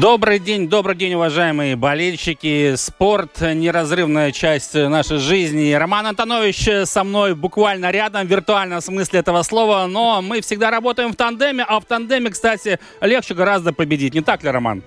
Добрый день, добрый день, уважаемые болельщики. Спорт – неразрывная часть нашей жизни. Роман Антонович со мной буквально рядом, в виртуальном смысле этого слова. Но мы всегда работаем в тандеме, а в тандеме, кстати, легче гораздо победить. Не так ли, Роман?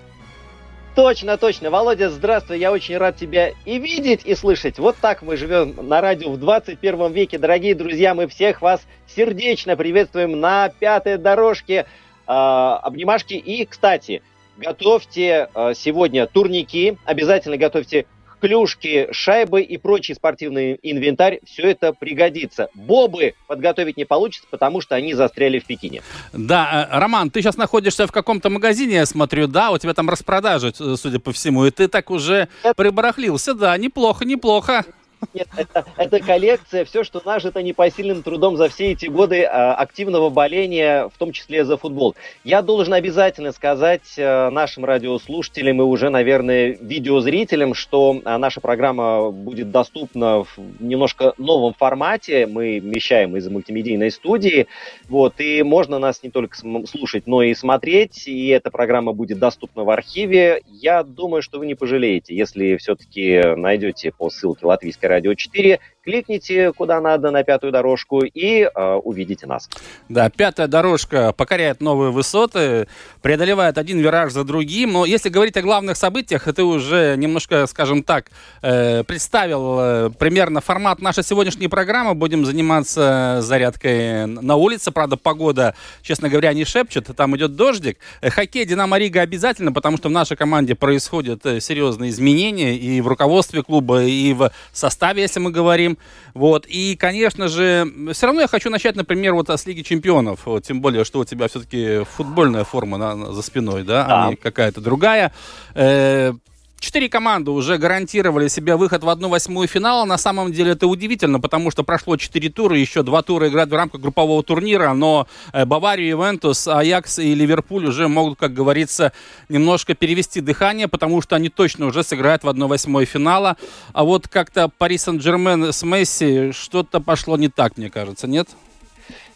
Точно, точно. Володя, здравствуй. Я очень рад тебя и видеть, и слышать. Вот так мы живем на радио в 21 веке. Дорогие друзья, мы всех вас сердечно приветствуем на пятой дорожке. Э, обнимашки. И, кстати, готовьте э, сегодня турники, обязательно готовьте клюшки, шайбы и прочий спортивный инвентарь, все это пригодится. Бобы подготовить не получится, потому что они застряли в Пекине. Да, э, Роман, ты сейчас находишься в каком-то магазине, я смотрю, да, у тебя там распродажи, судя по всему, и ты так уже это... прибарахлился, да, неплохо, неплохо. Нет, это, это коллекция, все, что нажито непосильным трудом за все эти годы а, активного боления, в том числе за футбол. Я должен обязательно сказать а, нашим радиослушателям и уже, наверное, видеозрителям, что а, наша программа будет доступна в немножко новом формате. Мы вещаем из мультимедийной студии, вот, и можно нас не только слушать, но и смотреть, и эта программа будет доступна в архиве. Я думаю, что вы не пожалеете, если все-таки найдете по ссылке латвийской радио 4 кликните куда надо на пятую дорожку и э, увидите нас. Да, пятая дорожка покоряет новые высоты, преодолевает один вираж за другим. Но если говорить о главных событиях, ты уже немножко, скажем так, э, представил э, примерно формат нашей сегодняшней программы. Будем заниматься зарядкой на улице. Правда, погода, честно говоря, не шепчет. Там идет дождик. Э, хоккей Динамо Рига обязательно, потому что в нашей команде происходят э, серьезные изменения и в руководстве клуба, и в составе, если мы говорим. Вот. И, конечно же, все равно я хочу начать, например, вот с Лиги Чемпионов. Вот, тем более, что у тебя все-таки футбольная форма на, за спиной, да, да. а не какая-то другая. Э, Четыре команды уже гарантировали себе выход в одну восьмую финала. На самом деле это удивительно, потому что прошло четыре тура, еще два тура играют в рамках группового турнира, но э, Бавария, Ивентус, Аякс и Ливерпуль уже могут, как говорится, немножко перевести дыхание, потому что они точно уже сыграют в одну восьмую финала. А вот как-то Пари Сен-Жермен с Месси что-то пошло не так, мне кажется, нет?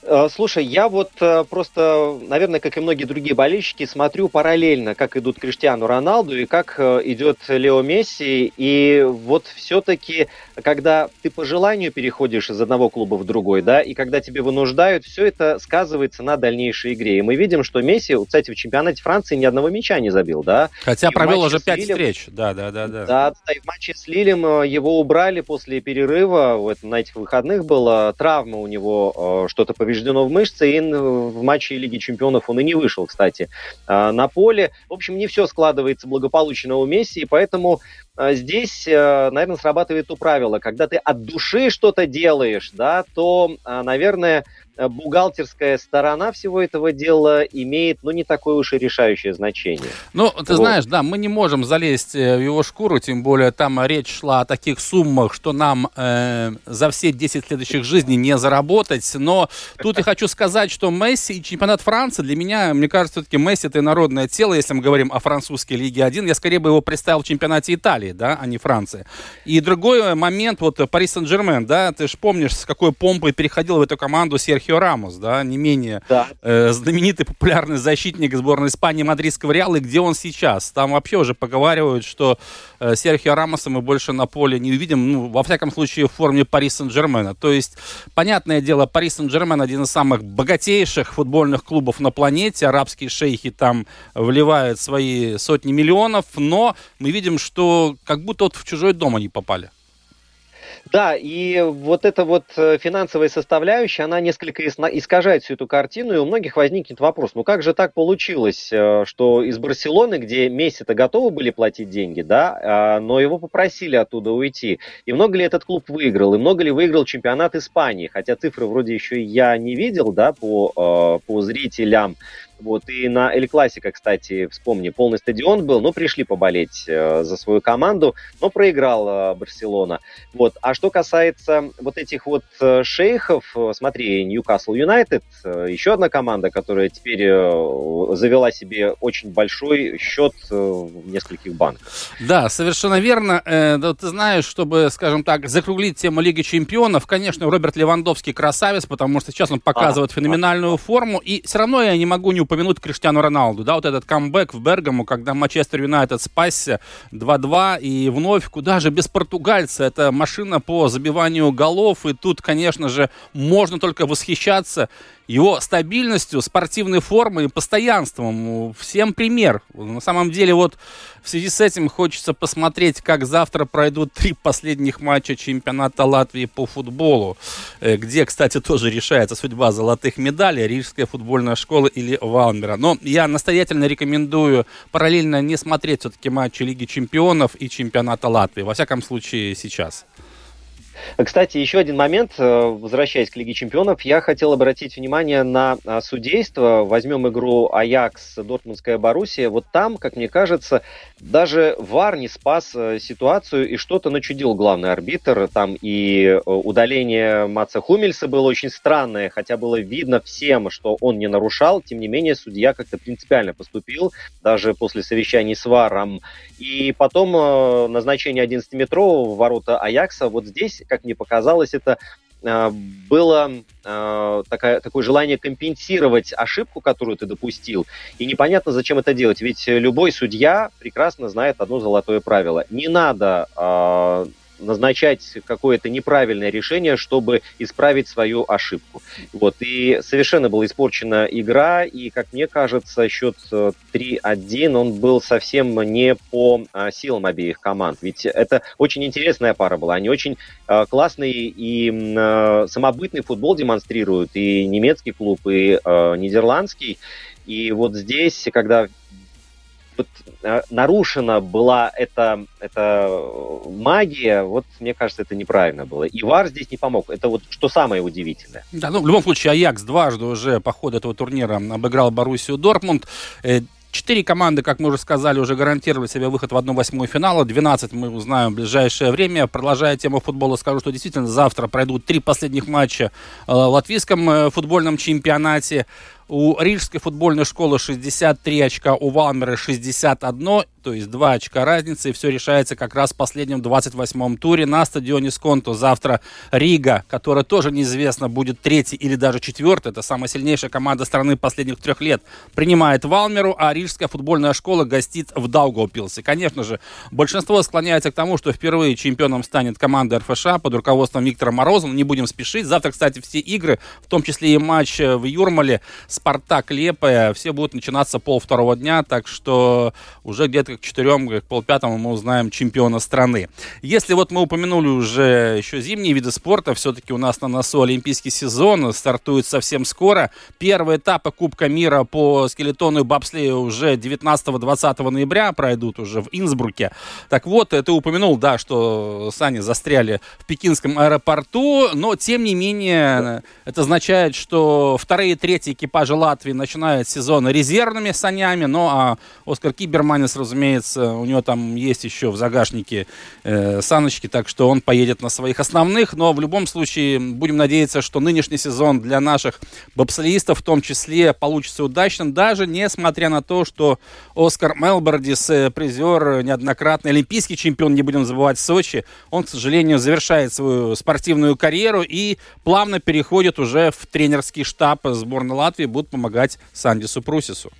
Э, слушай, я вот э, просто, наверное, как и многие другие болельщики, смотрю параллельно, как идут Криштиану Роналду и как э, идет Лео Месси. И вот все-таки, когда ты по желанию переходишь из одного клуба в другой, да, и когда тебе вынуждают, все это сказывается на дальнейшей игре. И мы видим, что Месси, кстати, в чемпионате Франции ни одного мяча не забил, да. Хотя и провел уже пять встреч. Да, да, да, да. Да, да, и в матче с Лилем его убрали после перерыва, вот на этих выходных была травма у него, что-то повреждено повреждено в мышце, и в матче Лиги Чемпионов он и не вышел, кстати, а, на поле. В общем, не все складывается благополучно у Месси, и поэтому а, здесь, а, наверное, срабатывает то правило, когда ты от души что-то делаешь, да, то, наверное, бухгалтерская сторона всего этого дела имеет, ну, не такое уж и решающее значение. Ну, ты вот. знаешь, да, мы не можем залезть э, в его шкуру, тем более там речь шла о таких суммах, что нам э, за все 10 следующих жизней не заработать. Но тут я хочу сказать, что Месси и чемпионат Франции для меня, мне кажется, все-таки Месси это народное тело, если мы говорим о французской Лиге 1. Я скорее бы его представил в чемпионате Италии, да, а не Франции. И другой момент, вот Пари Сен-Жермен, да, ты же помнишь, с какой помпой переходил в эту команду Серхио Серхио Рамос, да, не менее да. Э, знаменитый популярный защитник сборной Испании Мадридского Реала, и где он сейчас. Там вообще уже поговаривают, что э, Серхио Рамоса мы больше на поле не увидим, ну, во всяком случае, в форме Пари Сен-Жермена. То есть, понятное дело, Пари Сен-Жермен один из самых богатейших футбольных клубов на планете, арабские шейхи там вливают свои сотни миллионов, но мы видим, что как будто вот в чужой дом они попали. Да, и вот эта вот э, финансовая составляющая, она несколько искажает всю эту картину, и у многих возникнет вопрос, ну как же так получилось, э, что из Барселоны, где Месси-то готовы были платить деньги, да, а, но его попросили оттуда уйти, и много ли этот клуб выиграл, и много ли выиграл чемпионат Испании, хотя цифры вроде еще я не видел, да, по, э, по зрителям, вот, и на Эль Классика, кстати, вспомни, полный стадион был, но пришли поболеть э, за свою команду, но проиграл э, Барселона. Вот. А что касается вот этих вот э, шейхов, э, смотри, Ньюкасл Юнайтед, э, еще одна команда, которая теперь э, завела себе очень большой счет в нескольких банках. Да, совершенно верно. Да, ты знаешь, чтобы, скажем так, закруглить тему Лиги Чемпионов, конечно, Роберт Левандовский красавец, потому что сейчас он показывает а, феноменальную а. форму, и все равно я не могу не упомянуть Криштиану Роналду. Да, вот этот камбэк в Бергаму, когда Манчестер Юнайтед спасся 2-2, и вновь куда же без португальца. Это машина по забиванию голов, и тут, конечно же, можно только восхищаться его стабильностью, спортивной формой и постоянством. Всем пример. На самом деле, вот в связи с этим хочется посмотреть, как завтра пройдут три последних матча чемпионата Латвии по футболу, э, где, кстати, тоже решается судьба золотых медалей, Рижская футбольная школа или Валмера. Но я настоятельно рекомендую параллельно не смотреть все-таки матчи Лиги чемпионов и чемпионата Латвии. Во всяком случае, сейчас. Кстати, еще один момент, э, возвращаясь к Лиге Чемпионов, я хотел обратить внимание на а, судейство. Возьмем игру Аякс, Дортмундская Боруссия. Вот там, как мне кажется, даже ВАР не спас э, ситуацию и что-то начудил главный арбитр. Там и э, удаление Маца Хумельса было очень странное, хотя было видно всем, что он не нарушал. Тем не менее, судья как-то принципиально поступил, даже после совещаний с ВАРом. И потом назначение 11-метрового ворота Аякса. Вот здесь как мне показалось, это а, было э, такое, такое желание компенсировать ошибку, которую ты допустил. И непонятно, зачем это делать. Ведь любой судья прекрасно знает одно золотое правило. Не надо э, назначать какое-то неправильное решение, чтобы исправить свою ошибку. Вот. И совершенно была испорчена игра, и, как мне кажется, счет 3-1, э, он был совсем не по а, силам обеих команд. Ведь это очень интересная пара была. Они очень а, классный и а, самобытный футбол демонстрируют, и немецкий клуб, и нидерландский. И вот здесь, когда э, нарушена была эта, эта магия, вот мне кажется, это неправильно было. И ВАР здесь не помог. Это вот что самое удивительное. Да, ну в любом случае Аякс дважды уже по ходу этого турнира обыграл Боруссию Дортмунд. Э, четыре команды, как мы уже сказали, уже гарантировали себе выход в 1-8 финала. 12 мы узнаем в ближайшее время. Продолжая тему футбола, скажу, что действительно завтра пройдут три последних матча э, в латвийском футбольном чемпионате. У Рижской футбольной школы 63 очка, у Валмера 61 то есть два очка разницы, и все решается как раз в последнем 28-м туре на стадионе Сконто. Завтра Рига, которая тоже неизвестно, будет третий или даже четвертый, это самая сильнейшая команда страны последних трех лет, принимает Валмеру, а Рижская футбольная школа гостит в Даугавпилсе. Конечно же, большинство склоняется к тому, что впервые чемпионом станет команда РФШ под руководством Виктора Морозова. Не будем спешить. Завтра, кстати, все игры, в том числе и матч в Юрмале, Спартак, Лепая, все будут начинаться пол второго дня, так что уже где-то к четырем, к полпятому мы узнаем чемпиона страны. Если вот мы упомянули уже еще зимние виды спорта, все-таки у нас на носу олимпийский сезон, стартует совсем скоро. Первые этапы Кубка мира по скелетону и бобслею уже 19-20 ноября пройдут уже в Инсбруке. Так вот, ты упомянул, да, что сани застряли в пекинском аэропорту, но тем не менее это означает, что вторые и третьи экипажи Латвии начинают сезон резервными санями, ну, а Оскар Киберманис, разумеется, разумеется, у него там есть еще в загашнике э, саночки, так что он поедет на своих основных. Но в любом случае будем надеяться, что нынешний сезон для наших бобслеистов в том числе получится удачным, даже несмотря на то, что Оскар Мелбордис, э, призер, неоднократный олимпийский чемпион, не будем забывать, в Сочи, он, к сожалению, завершает свою спортивную карьеру и плавно переходит уже в тренерский штаб сборной Латвии, будут помогать Сандису Прусису.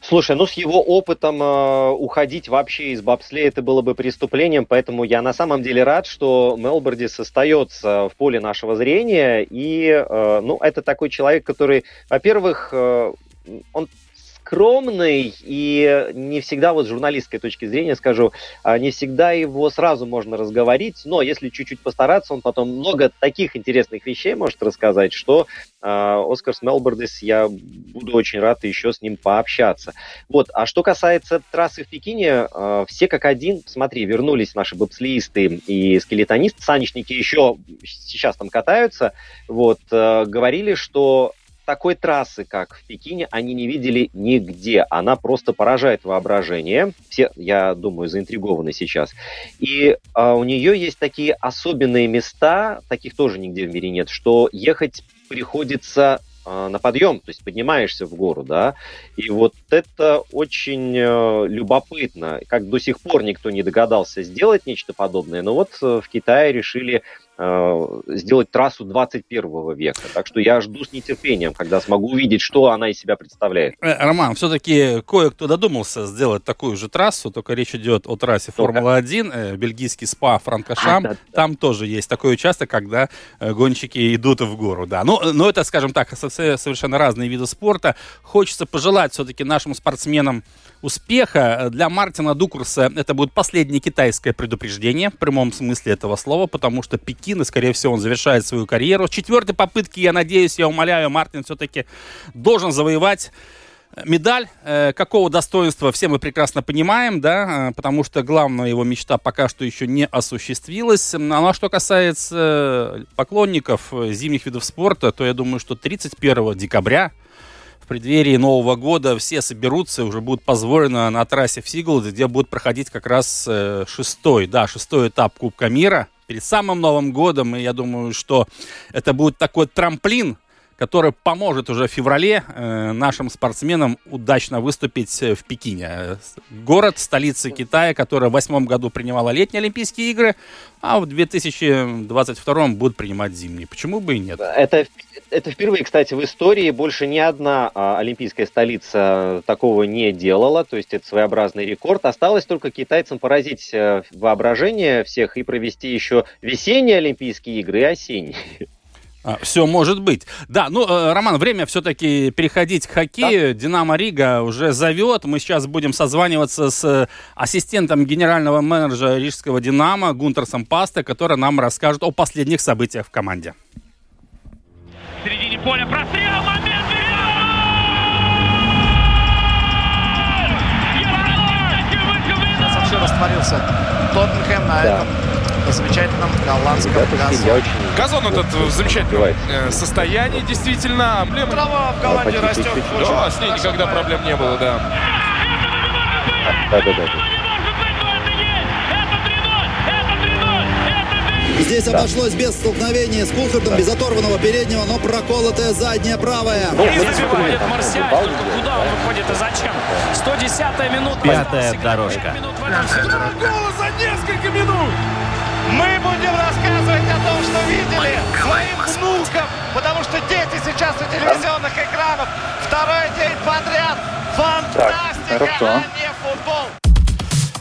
Слушай, ну с его опытом э, уходить вообще из бобслея это было бы преступлением, поэтому я на самом деле рад, что Мелбордис остается в поле нашего зрения. И, э, ну, это такой человек, который, во-первых, э, он скромный, и не всегда, вот с журналистской точки зрения скажу, а, не всегда его сразу можно разговорить, но если чуть-чуть постараться, он потом много таких интересных вещей может рассказать, что а, Оскар Смелбордес, я буду очень рад еще с ним пообщаться. Вот, а что касается трассы в Пекине, а, все как один, смотри, вернулись наши бобслеисты и скелетонисты, санечники еще сейчас там катаются, вот, говорили, что такой трассы, как в Пекине, они не видели нигде. Она просто поражает воображение. Все, я думаю, заинтригованы сейчас. И а, у нее есть такие особенные места, таких тоже нигде в мире нет, что ехать приходится а, на подъем, то есть поднимаешься в гору, да, и вот это очень э, любопытно, как до сих пор никто не догадался сделать нечто подобное, но вот э, в Китае решили сделать трассу 21 века. Так что я жду с нетерпением, когда смогу увидеть, что она из себя представляет. Э, Роман, все-таки кое-кто додумался сделать такую же трассу, только речь идет о трассе Формула-1, э, бельгийский СПА Франкошам. А, да, да. Там тоже есть такой участок, когда гонщики идут в гору. Да. Но, но это, скажем так, совершенно разные виды спорта. Хочется пожелать все-таки нашим спортсменам успеха. Для Мартина Дукурса это будет последнее китайское предупреждение в прямом смысле этого слова, потому что Пекин, и, скорее всего, он завершает свою карьеру. С четвертой попытки, я надеюсь, я умоляю, Мартин все-таки должен завоевать Медаль э, какого достоинства все мы прекрасно понимаем, да, э, потому что главная его мечта пока что еще не осуществилась. Ну, а что касается поклонников зимних видов спорта, то я думаю, что 31 декабря преддверии Нового года все соберутся, уже будет позволено на трассе в Сиглд, где будет проходить как раз э, шестой, да, шестой этап Кубка мира перед самым Новым годом. И я думаю, что это будет такой трамплин который поможет уже в феврале э, нашим спортсменам удачно выступить э, в Пекине. Город, столица Китая, которая в восьмом году принимала летние Олимпийские игры, а в 2022 будут принимать зимние. Почему бы и нет? Это, это впервые, кстати, в истории больше ни одна а, олимпийская столица такого не делала, то есть это своеобразный рекорд. Осталось только китайцам поразить э, воображение всех и провести еще весенние Олимпийские игры и осенние. А, все может быть. Да, ну, э, Роман, время все-таки переходить к хоккею. Да. Динамо Рига уже зовет. Мы сейчас будем созваниваться с ассистентом генерального менеджера рижского Динамо Гунтерсом Пасте, который нам расскажет о последних событиях в команде. Поля прострел, момент! Вообще растворился Тоттенхэм на да. этом замечательном голландском газоне. Газон этот в замечательном э, состоянии, действительно. Эмблема... Трава в Голландии растет. Да, с ней никогда проблем не было, да. Да, да, да. Здесь да. обошлось без столкновения с Кулхардом, без оторванного переднего, но проколотая задняя правая. Ну, и забивает Марсиаль, только куда он выходит и зачем? 110 минута. Пятая дорожка. Гол за несколько минут! Мы будем рассказывать о том, что видели своим внукам, потому что дети сейчас у телевизионных экранов. Второй день подряд. Фантастика, так, а не футбол.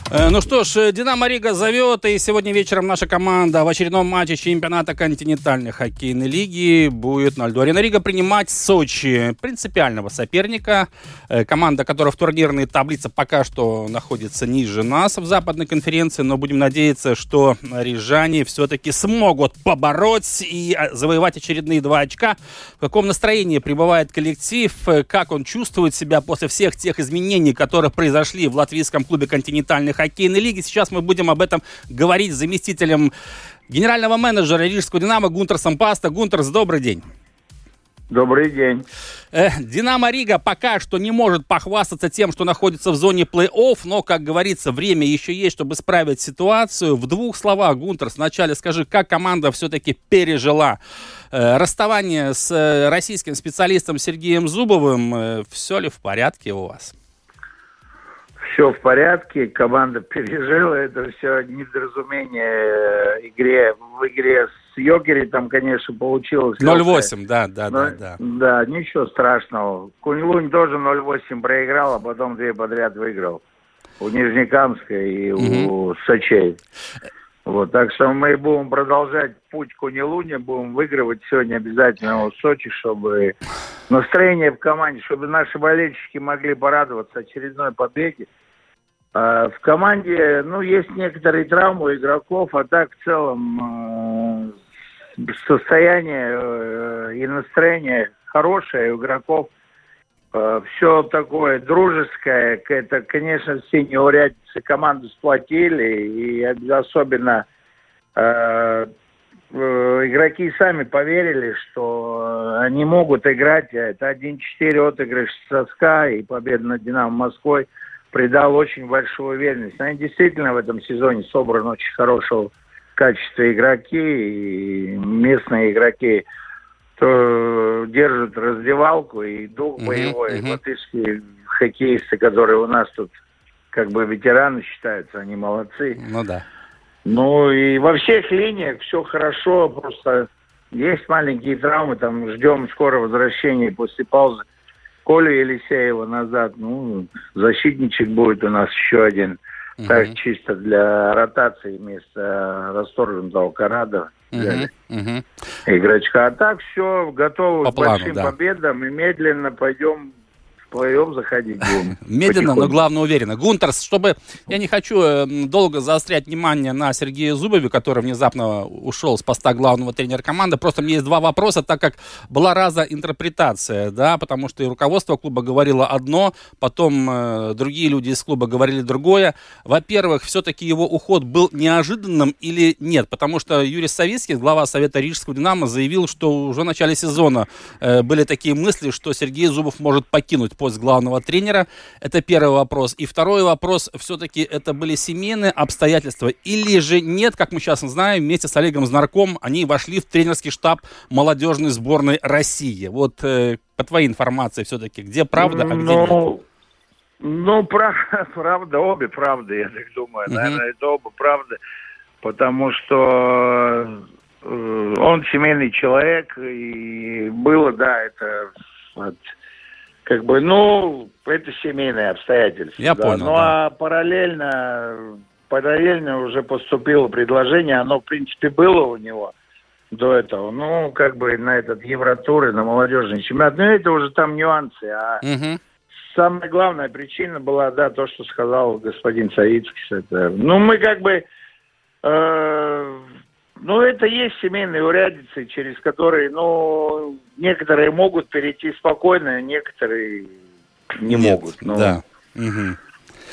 Э, ну что ж, Динамо Рига зовет, и сегодня вечером наша команда в очередном матче чемпионата континентальной хоккейной лиги будет на льду. Арена Рига принимать Сочи, принципиального соперника. Э, команда, которая в турнирной таблице пока что находится ниже нас в западной конференции, но будем надеяться, что рижане все-таки смогут побороть и э, завоевать очередные два очка. В каком настроении пребывает коллектив, как он чувствует себя после всех тех изменений, которые произошли в латвийском клубе континентальной хоккейной лиги. Сейчас мы будем об этом говорить с заместителем генерального менеджера Рижского «Динамо» Гунтерсом Паста. Гунтерс, добрый день. Добрый день. Э, Динамо Рига пока что не может похвастаться тем, что находится в зоне плей-офф, но, как говорится, время еще есть, чтобы исправить ситуацию. В двух словах, Гунтер, сначала скажи, как команда все-таки пережила э, расставание с э, российским специалистом Сергеем Зубовым. Все ли в порядке у вас? Все в порядке, команда пережила это все недоразумение э, игре, в игре с Йогери, там, конечно, получилось... 0-8, да, да, но, да, да. Да, ничего страшного. Кунь-Лунь тоже 0-8 проиграл, а потом две подряд выиграл. У Нижнекамска и угу. у Сочей. Вот, так что мы будем продолжать путь к Унилуне, будем выигрывать сегодня обязательно в Сочи, чтобы настроение в команде, чтобы наши болельщики могли порадоваться очередной победе. А в команде, ну, есть некоторые травмы игроков, а так в целом э, состояние э, и настроение хорошее у игроков. Э, все такое дружеское. Это, конечно, все неурядицы команду сплотили. И особенно э, игроки сами поверили, что они могут играть. Это 1-4 отыгрыш с СКА и победа над «Динамо Москвой» придал очень большую уверенность. Они действительно в этом сезоне собраны очень хорошего качества игроки, и местные игроки то держат раздевалку, и дух боевой, uh-huh, латышские хоккеисты, которые у нас тут как бы ветераны считаются, они молодцы. Ну да. Ну и во всех линиях все хорошо, просто есть маленькие травмы, там ждем скоро возвращения после паузы Колю Елисеева назад. Ну, защитничек будет у нас еще один. Угу. Так, чисто для ротации вместо расторгнутого Канада. Угу, угу. Игрочка. А так все, готовы По к плану, большим да. победам и медленно пойдем плей-офф заходить будем. Медленно, но главное уверенно. Гунтерс, чтобы... Я не хочу э, долго заострять внимание на Сергея Зубове, который внезапно ушел с поста главного тренера команды. Просто мне есть два вопроса, так как была раза интерпретация, да, потому что и руководство клуба говорило одно, потом э, другие люди из клуба говорили другое. Во-первых, все-таки его уход был неожиданным или нет? Потому что Юрий Савицкий, глава Совета Рижского «Динамо», заявил, что уже в начале сезона э, были такие мысли, что Сергей Зубов может покинуть пост главного тренера? Это первый вопрос. И второй вопрос, все-таки это были семейные обстоятельства или же нет, как мы сейчас знаем, вместе с Олегом Знарком они вошли в тренерский штаб молодежной сборной России. Вот э, по твоей информации все-таки, где правда, а где ну, нет? Ну, прав, правда, обе правды, я так думаю. Uh-huh. Наверное, это оба правды, потому что э, он семейный человек, и было, да, это от как бы, ну, это семейные обстоятельства. Я да. понял. Ну, да. а параллельно, параллельно уже поступило предложение, оно, в принципе, было у него до этого. Ну, как бы на этот Евротур и на молодежный чемпионат. Но это уже там нюансы. А угу. самая главная причина была, да, то, что сказал господин Саицкис. Это, ну, мы как бы... Э, ну, это есть семейные урядицы, через которые, ну, некоторые могут перейти спокойно, некоторые не Нет, могут. Ну, да. Угу.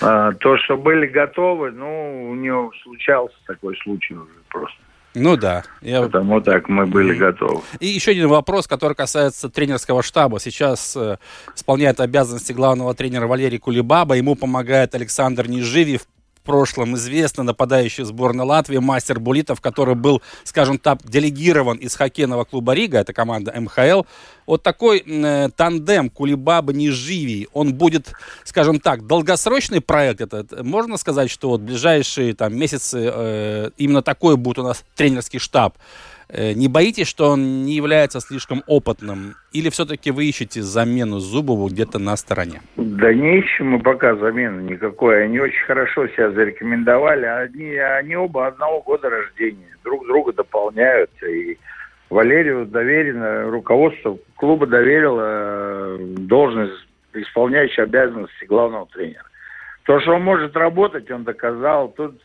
А, то, что были готовы, ну, у него случался такой случай уже просто. Ну да. Я... Потому так мы были готовы. И еще один вопрос, который касается тренерского штаба. Сейчас э, исполняет обязанности главного тренера Валерий Кулибаба. Ему помогает Александр Неживев прошлом известно, нападающий сборной Латвии, мастер Булитов, который был, скажем так, делегирован из хоккейного клуба Рига, это команда МХЛ. Вот такой э, тандем Кулибаба-Неживий, он будет, скажем так, долгосрочный проект этот. Можно сказать, что вот ближайшие там месяцы э, именно такой будет у нас тренерский штаб. Э, не боитесь, что он не является слишком опытным? Или все-таки вы ищете замену Зубову где-то на стороне? Да не ищем мы пока замены никакой. Они очень хорошо себя зарекомендовали. Они, они оба одного года рождения. Друг друга дополняют. И Валерию доверено, руководство клуба доверило э, должность исполняющей обязанности главного тренера. То, что он может работать, он доказал. Тут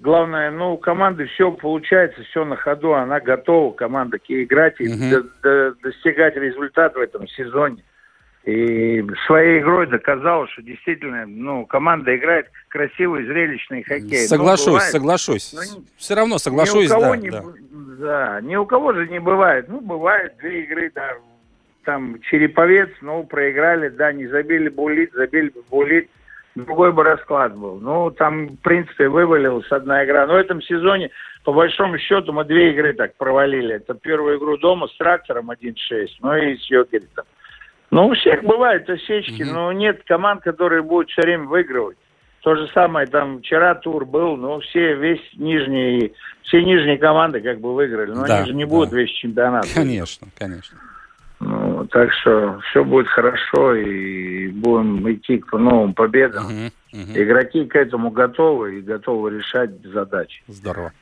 главное, ну, у команды все получается, все на ходу, она готова, команда играть и угу. до, до, достигать результат в этом сезоне. И своей игрой доказала, что действительно, ну, команда играет красивый, зрелищный хоккей. Ну, соглашусь, ну, бывает, соглашусь. Ну, Все равно соглашусь, ни у кого да, не, да. Да, ни у кого же не бывает. Ну, бывает две игры, да, там, Череповец, ну, проиграли, да, не забили булит, забили булит другой бы расклад был. Ну, там, в принципе, вывалилась одна игра. Но в этом сезоне, по большому счету, мы две игры так провалили. Это первую игру дома с трактором 1-6, ну и с Йокеритом. Ну, у всех бывают осечки, mm-hmm. но нет команд, которые будут все время выигрывать. То же самое, там, вчера тур был, но все, весь нижний, все нижние команды как бы выиграли. Но да, они же не да. будут весь чемпионат. Конечно, конечно. Так что все будет хорошо и будем идти к новым победам. Угу, угу. Игроки к этому готовы и готовы решать задачи. Здорово.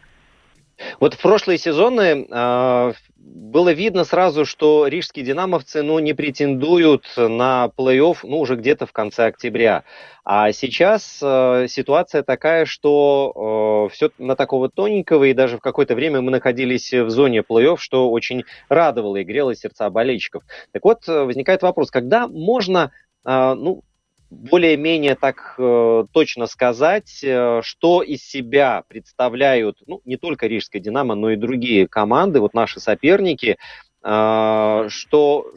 Вот в прошлые сезоны э, было видно сразу, что рижские динамовцы ну, не претендуют на плей-офф ну, уже где-то в конце октября. А сейчас э, ситуация такая, что э, все на такого тоненького, и даже в какое-то время мы находились в зоне плей-офф, что очень радовало и грело сердца болельщиков. Так вот, э, возникает вопрос, когда можно ну, более-менее так э, точно сказать, э, что из себя представляют ну, не только Рижская Динамо, но и другие команды, вот наши соперники, э, что,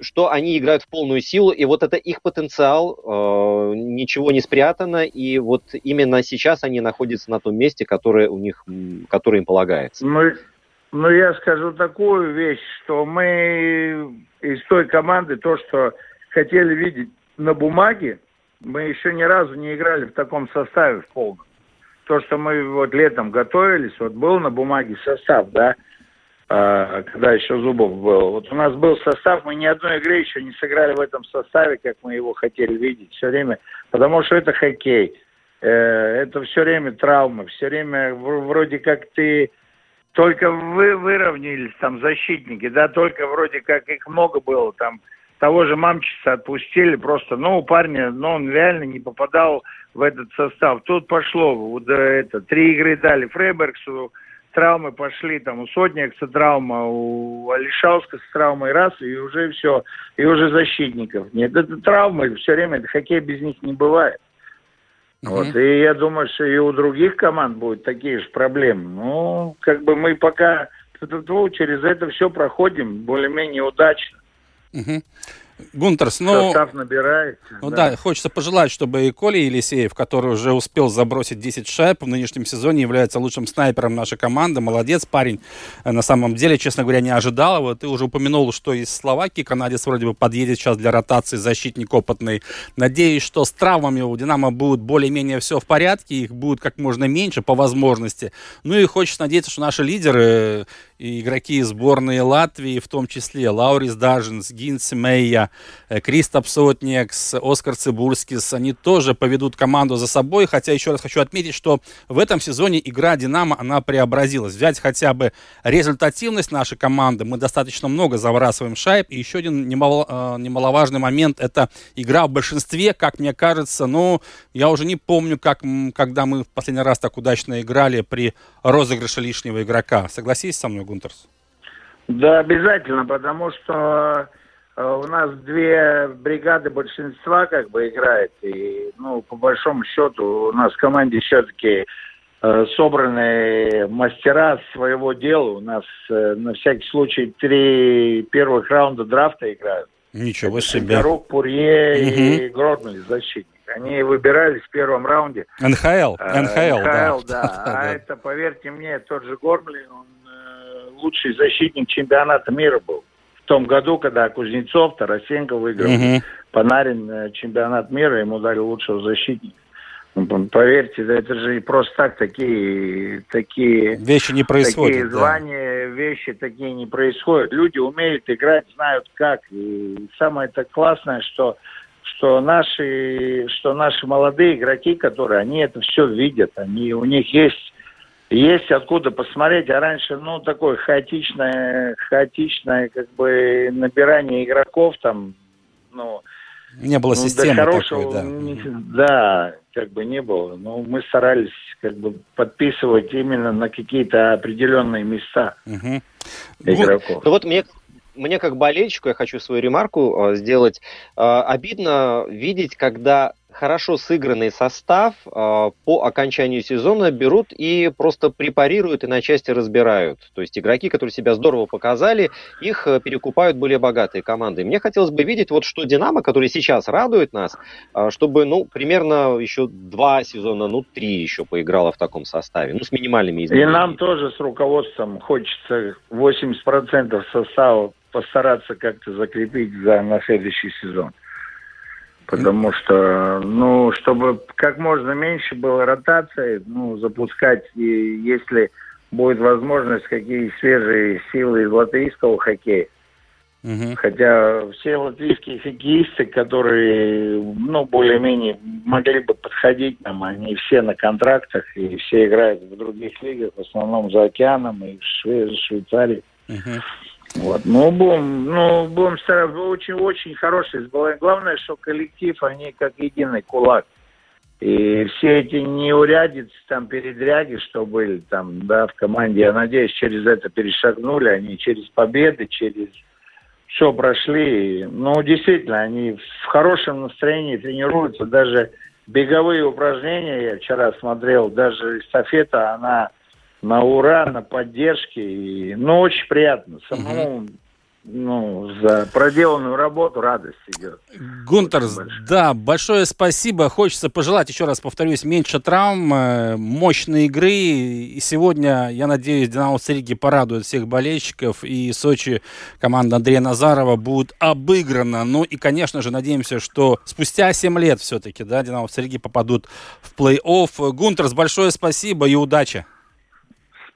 что они играют в полную силу, и вот это их потенциал, э, ничего не спрятано, и вот именно сейчас они находятся на том месте, которое у них, которое им полагается. Ну, ну, я скажу такую вещь, что мы из той команды то, что хотели видеть на бумаге мы еще ни разу не играли в таком составе в полном. То, что мы вот летом готовились, вот был на бумаге состав, да, а, когда еще Зубов был. Вот у нас был состав, мы ни одной игры еще не сыграли в этом составе, как мы его хотели видеть все время, потому что это хоккей. Э, это все время травмы, все время вроде как ты только вы выровнялись там защитники, да, только вроде как их много было там того же Мамчиса отпустили просто, ну, у парня, ну, он реально не попадал в этот состав. Тут пошло, вот это, три игры дали Фрейбергсу, травмы пошли, там, у Сотникса травма, у Алишауска с травмой раз, и уже все, и уже защитников нет. Это травмы, все время, это хоккей без них не бывает. Mm-hmm. Вот, и я думаю, что и у других команд будут такие же проблемы. Ну, как бы мы пока через это все проходим более-менее удачно. Угу. Гунтерс, ну... Состав набирает. Ну да. да, хочется пожелать, чтобы и Коля Елисеев, который уже успел забросить 10 шайб, в нынешнем сезоне является лучшим снайпером нашей команды. Молодец парень. Э, на самом деле, честно говоря, не ожидал его. Ты уже упомянул, что из Словакии канадец вроде бы подъедет сейчас для ротации, защитник опытный. Надеюсь, что с травмами у Динамо будет более-менее все в порядке, их будет как можно меньше по возможности. Ну и хочется надеяться, что наши лидеры и игроки сборной Латвии, в том числе Лаурис Дажинс, Гинс Мейя, Э, Кристоп Сотникс, Оскар Цибульскис, они тоже поведут команду за собой, хотя еще раз хочу отметить, что в этом сезоне игра Динамо, она преобразилась. Взять хотя бы результативность нашей команды, мы достаточно много забрасываем шайб, и еще один немало, э, немаловажный момент, это игра в большинстве, как мне кажется, но я уже не помню, как, когда мы в последний раз так удачно играли при розыгрыше лишнего игрока. Согласись со мной, Гунтерс? Да, обязательно, потому что Э, у нас две бригады большинства как бы играет. И, ну, по большому счету, у нас в команде все-таки э, собранные мастера своего дела. У нас э, на всякий случай три первых раунда драфта играют. Ничего себе. Сидорук, Пурье угу. и Гродный защитник. Они выбирались в первом раунде. НХЛ, э, НХЛ, НХЛ, да. да. А это, поверьте мне, тот же Гормлин, он э, лучший защитник чемпионата мира был том году, когда Кузнецов, Тарасенко выиграл, угу. Панарин э, чемпионат мира, ему дали лучшего защитника. Ну, поверьте, это же просто так такие, такие вещи не происходят. Такие звания, да. вещи такие не происходят. Люди умеют играть, знают как. И самое так классное, что что наши, что наши молодые игроки, которые, они это все видят, они, у них есть есть откуда посмотреть, а раньше, ну, такое хаотичное, хаотичное, как бы, набирание игроков там, ну... Не было ну, системы хорошего, такой, да. Да, как бы не было. Но мы старались, как бы, подписывать именно на какие-то определенные места угу. игроков. Ну, вот мне, мне как болельщику, я хочу свою ремарку э, сделать, э, обидно видеть, когда хорошо сыгранный состав э, по окончанию сезона берут и просто препарируют и на части разбирают. То есть игроки, которые себя здорово показали, их э, перекупают более богатые команды. Мне хотелось бы видеть, вот что Динамо, который сейчас радует нас, э, чтобы, ну, примерно еще два сезона, ну, три еще поиграла в таком составе, ну, с минимальными изменениями. И нам тоже с руководством хочется 80% состава постараться как-то закрепить за на следующий сезон. Потому что, ну, чтобы как можно меньше было ротации, ну, запускать, и если будет возможность, какие свежие силы из латвийского хоккея, Угу. Хотя все латвийские хоккеисты, которые, ну, более-менее могли бы подходить нам, они все на контрактах и все играют в других лигах, в основном за океаном и в Шве- Швейцарии. Угу. Вот. Ну, будем, ну, будем стараться. Очень-очень хороший. Главное, что коллектив, они как единый кулак. И все эти неурядицы, там, передряги, что были там, да, в команде, я надеюсь, через это перешагнули, они через победы, через все прошли. Ну, действительно, они в хорошем настроении тренируются, даже беговые упражнения, я вчера смотрел, даже эстафета, она на ура, на поддержке. И, ну, очень приятно. Самому ну, за проделанную работу радость идет. Гунтер, да, большое спасибо. Хочется пожелать, еще раз повторюсь, меньше травм, э, мощной игры. И сегодня, я надеюсь, Динамо Риги порадует всех болельщиков. И Сочи, команда Андрея Назарова, будет обыграна. Ну и, конечно же, надеемся, что спустя 7 лет все-таки, да, Динамо Риги попадут в плей-офф. Гунтерс, большое спасибо и удачи.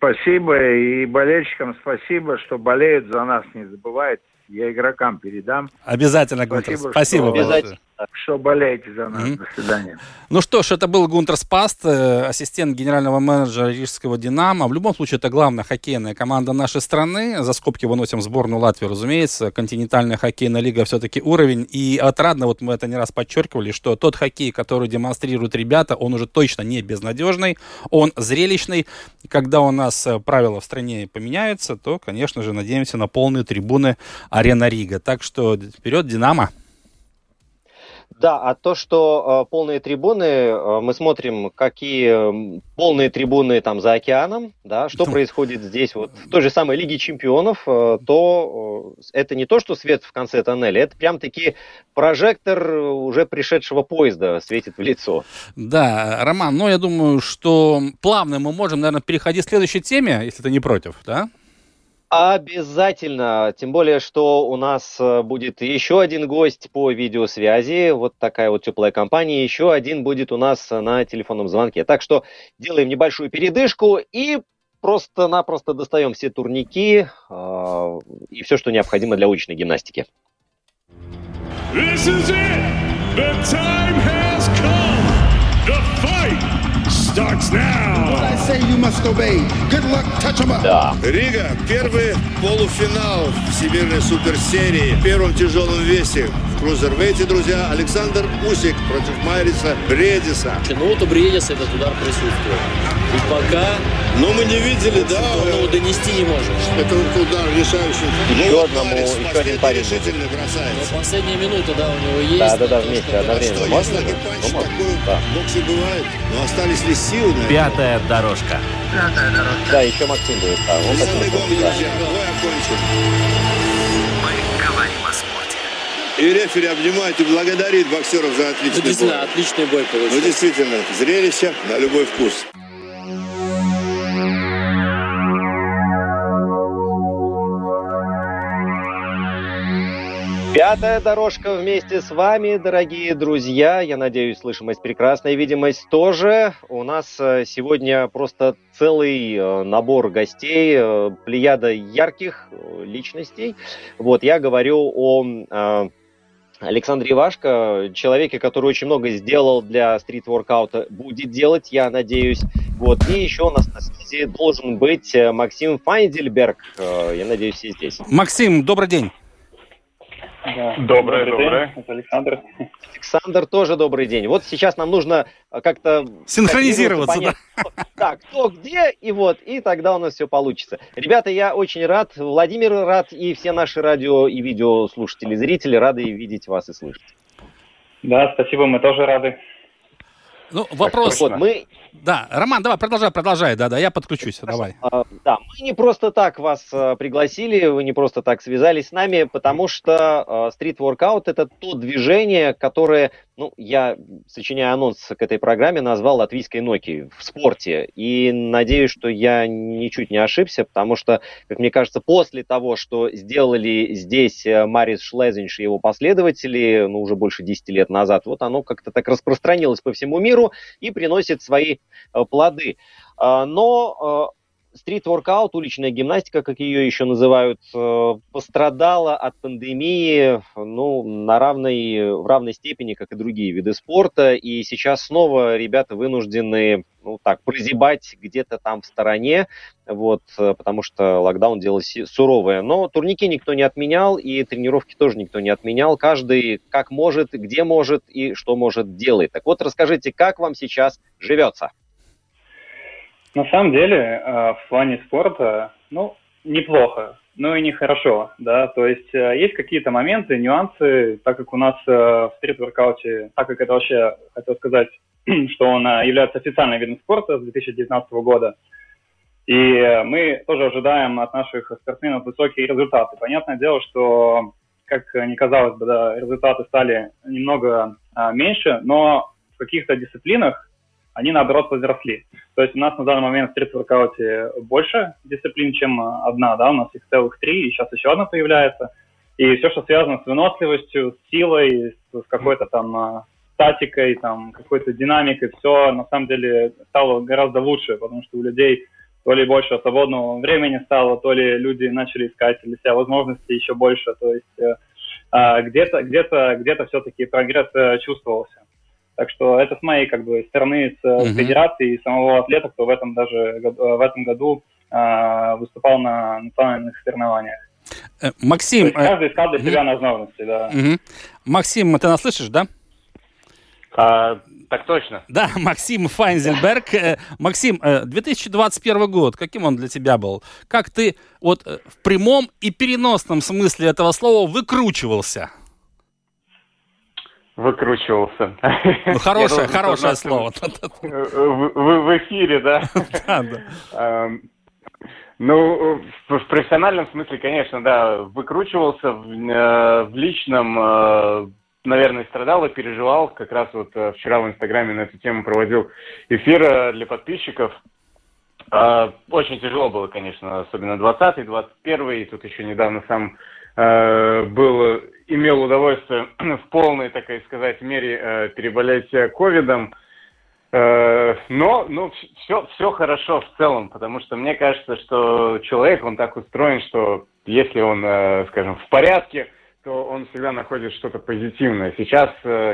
Спасибо и болельщикам спасибо, что болеют за нас, не забывайте. Я игрокам передам. Обязательно, Гунтер. Спасибо. Спасибо. Обязательно. Что болеете за нас. Mm-hmm. До свидания. Ну что ж, это был Гунтер Спаст, э, ассистент генерального менеджера Рижского «Динамо». В любом случае, это главная хоккейная команда нашей страны. За скобки выносим сборную Латвии, разумеется. Континентальная хоккейная лига все-таки уровень. И отрадно, вот мы это не раз подчеркивали, что тот хоккей, который демонстрируют ребята, он уже точно не безнадежный, он зрелищный. Когда у нас э, правила в стране поменяются, то, конечно же, надеемся на полные трибуны Арена Рига. Так что вперед, «Динамо». Да, а то, что э, полные трибуны, э, мы смотрим, какие э, полные трибуны там за океаном, да, что ну. происходит здесь, вот в той же самой Лиге Чемпионов, э, то э, это не то, что свет в конце тоннеля, это прям таки прожектор уже пришедшего поезда светит в лицо. Да, Роман, ну я думаю, что плавно мы можем, наверное, переходить к следующей теме, если ты не против, да? Обязательно, тем более, что у нас э, будет еще один гость по видеосвязи, вот такая вот теплая компания, еще один будет у нас на телефонном звонке. Так что делаем небольшую передышку и просто-напросто достаем все турники э, и все, что необходимо для уличной гимнастики. This is it. The time has come. The fight starts now. What I say you must obey. Good luck, touch em up. Да. Рига, первый полуфинал Всемирной суперсерии в первом тяжелом весе. В крузервейте, друзья, Александр Усик против Майриса Бредиса. Ну вот у Бредиса этот удар присутствует. И пока... Но мы не видели, да? Ну, донести не можешь. Это удар решающий. Еще ну, одному, еще один парень. Решительно бросается. Но последняя минута, да, у него есть. Да, да, да, вместе, одновременно. Можно? Если панч ну, такой, да. боксе бывает, но остались ли силы? Наверное? Пятая дорожка. Пятая дорожка. Да, еще Максим будет. Да, он Финальный гонг, друзья. Бой окончен. И рефери обнимает и благодарит боксеров за отличный ну, действительно, бой. отличный бой получился. Ну, действительно, зрелище на любой вкус. Пятая дорожка вместе с вами, дорогие друзья. Я надеюсь, слышимость прекрасная, видимость тоже. У нас э, сегодня просто целый э, набор гостей, э, плеяда ярких личностей. Вот, я говорю о Александре Ивашко, человеке, который очень много сделал для стрит-воркаута, будет делать, я надеюсь. Вот. И еще у нас на связи должен быть Максим Файндельберг. Я надеюсь, все здесь. Максим, добрый день. Да. Доброе, доброе. Это Александр. Александр, тоже добрый день. Вот сейчас нам нужно а, как-то... Синхронизироваться, понять, да. Так, кто где, и вот, и тогда у нас все получится. Ребята, я очень рад, Владимир рад, и все наши радио и видеослушатели, зрители рады видеть вас и слышать. Да, спасибо, мы тоже рады. Ну, вопрос. Вот, мы... Да, Роман, давай, продолжай, продолжай, да, да, я подключусь, Хорошо. давай. А, да, мы не просто так вас а, пригласили, вы не просто так связались с нами, потому что стрит-воркаут это то движение, которое ну, я, сочиняя анонс к этой программе, назвал латвийской Nokia в спорте. И надеюсь, что я ничуть не ошибся, потому что, как мне кажется, после того, что сделали здесь э, Марис Шлезинш и его последователи, ну, уже больше 10 лет назад, вот оно как-то так распространилось по всему миру и приносит свои э, плоды. А, но э, стрит-воркаут, уличная гимнастика, как ее еще называют, э, пострадала от пандемии ну, на равной, в равной степени, как и другие виды спорта. И сейчас снова ребята вынуждены ну, так, прозябать где-то там в стороне, вот, э, потому что локдаун дело суровое. Но турники никто не отменял, и тренировки тоже никто не отменял. Каждый как может, где может и что может делает. Так вот, расскажите, как вам сейчас живется? На самом деле, э, в плане спорта, ну, неплохо, но и нехорошо, да, то есть э, есть какие-то моменты, нюансы, так как у нас э, в стрит-воркауте, так как это вообще, хотел сказать, что он является официальным видом спорта с 2019 года, и мы тоже ожидаем от наших спортсменов высокие результаты. Понятное дело, что, как ни казалось бы, да, результаты стали немного а, меньше, но в каких-то дисциплинах они наоборот возросли. То есть у нас на данный момент в стрит-воркауте больше дисциплин, чем одна, да, у нас их целых три, и сейчас еще одна появляется. И все, что связано с выносливостью, с силой, с какой-то там а, статикой, там, какой-то динамикой, все на самом деле стало гораздо лучше, потому что у людей то ли больше свободного времени стало, то ли люди начали искать для себя возможности еще больше. То есть э, а, где-то где-то где-то все-таки прогресс э, чувствовался. Так что это с моей как бы стороны, с uh-huh. федерации и самого атлета, кто в этом даже э, в этом году э, выступал на национальных соревнованиях. Э, Максим, каждый искал для себя возможности, да. Угу. Максим, ты нас слышишь, да? А, так точно. Да, Максим Файнзенберг. Максим, 2021 год, каким он для тебя был? Как ты вот в прямом и переносном смысле этого слова выкручивался? Выкручивался. Ну, хорошее, хорошее слово. В, в, эфире, да? Да, да. Ну, в профессиональном смысле, конечно, да, выкручивался, в, э, в личном, э, наверное, страдал и переживал. Как раз вот э, вчера в Инстаграме на эту тему проводил эфир для подписчиков. Очень тяжело было, конечно, особенно 20-й, 21-й, тут еще недавно сам был имел удовольствие в полной, так сказать, мере э, переболеть э, ковидом. Э, но ну, все, все хорошо в целом, потому что мне кажется, что человек, он так устроен, что если он, скажем, в порядке, то он всегда находит что-то позитивное. Сейчас,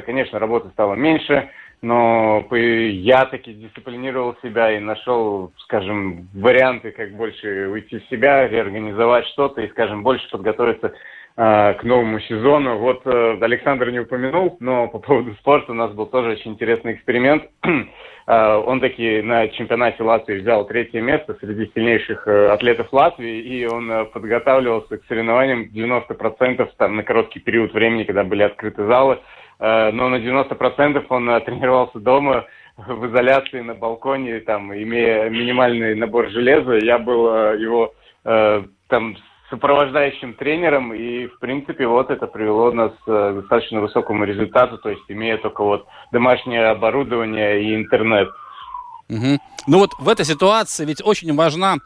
конечно, работы стало меньше, но я таки дисциплинировал себя и нашел, скажем, варианты, как больше уйти в себя, реорганизовать что-то и, скажем, больше подготовиться а, к новому сезону. Вот э, Александр не упомянул, но по поводу спорта у нас был тоже очень интересный эксперимент. А, он таки на чемпионате Латвии взял третье место среди сильнейших э, атлетов Латвии, и он э, подготавливался к соревнованиям 90% там, на короткий период времени, когда были открыты залы. Но на 90% он тренировался дома, в изоляции на балконе, там, имея минимальный набор железа. Я был его там сопровождающим тренером, и, в принципе, вот это привело нас к достаточно высокому результату, то есть имея только вот домашнее оборудование и интернет. Угу. Ну вот в этой ситуации ведь очень важна